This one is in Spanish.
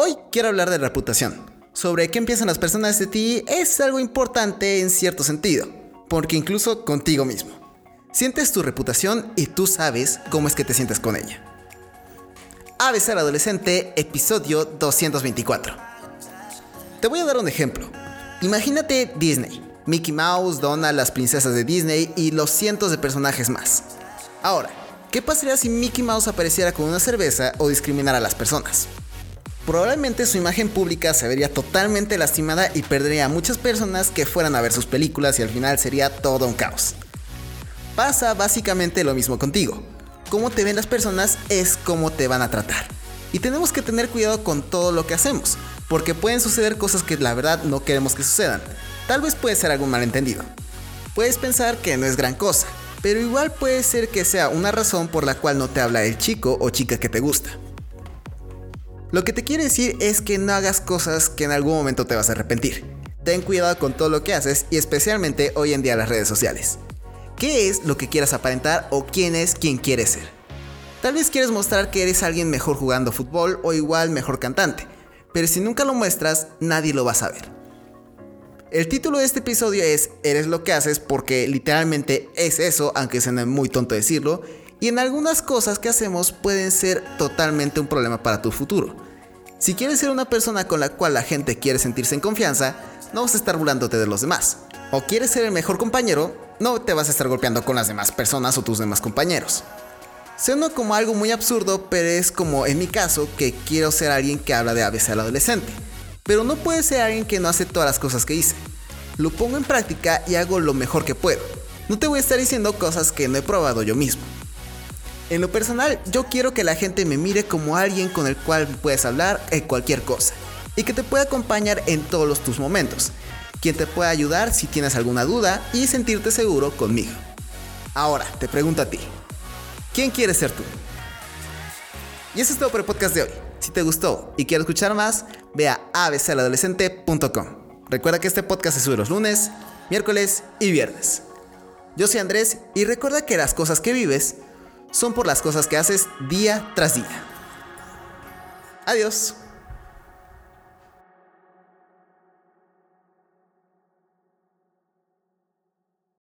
Hoy quiero hablar de reputación. Sobre qué empiezan las personas de ti es algo importante en cierto sentido, porque incluso contigo mismo. Sientes tu reputación y tú sabes cómo es que te sientes con ella. ABC adolescente, episodio 224. Te voy a dar un ejemplo. Imagínate Disney, Mickey Mouse, Donald, las princesas de Disney y los cientos de personajes más. Ahora, ¿qué pasaría si Mickey Mouse apareciera con una cerveza o discriminara a las personas? Probablemente su imagen pública se vería totalmente lastimada y perdería a muchas personas que fueran a ver sus películas y al final sería todo un caos. Pasa básicamente lo mismo contigo. Cómo te ven las personas es cómo te van a tratar. Y tenemos que tener cuidado con todo lo que hacemos, porque pueden suceder cosas que la verdad no queremos que sucedan. Tal vez puede ser algún malentendido. Puedes pensar que no es gran cosa, pero igual puede ser que sea una razón por la cual no te habla el chico o chica que te gusta. Lo que te quiero decir es que no hagas cosas que en algún momento te vas a arrepentir. Ten cuidado con todo lo que haces y especialmente hoy en día las redes sociales. ¿Qué es lo que quieras aparentar o quién es quien quieres ser? Tal vez quieres mostrar que eres alguien mejor jugando fútbol o igual mejor cantante, pero si nunca lo muestras, nadie lo va a saber. El título de este episodio es Eres lo que haces porque literalmente es eso, aunque suene muy tonto decirlo, y en algunas cosas que hacemos pueden ser totalmente un problema para tu futuro. Si quieres ser una persona con la cual la gente quiere sentirse en confianza, no vas a estar burlándote de los demás. O quieres ser el mejor compañero, no te vas a estar golpeando con las demás personas o tus demás compañeros. Suena como algo muy absurdo, pero es como en mi caso que quiero ser alguien que habla de ABC al adolescente. Pero no puede ser alguien que no hace todas las cosas que hice. Lo pongo en práctica y hago lo mejor que puedo. No te voy a estar diciendo cosas que no he probado yo mismo. En lo personal, yo quiero que la gente me mire como alguien con el cual puedes hablar en cualquier cosa y que te pueda acompañar en todos tus momentos, quien te pueda ayudar si tienes alguna duda y sentirte seguro conmigo. Ahora, te pregunto a ti, ¿quién quieres ser tú? Y eso es todo por el podcast de hoy. Si te gustó y quieres escuchar más, ve a abcaladolescente.com. Recuerda que este podcast se sube los lunes, miércoles y viernes. Yo soy Andrés y recuerda que las cosas que vives son por las cosas que haces día tras día. Adiós.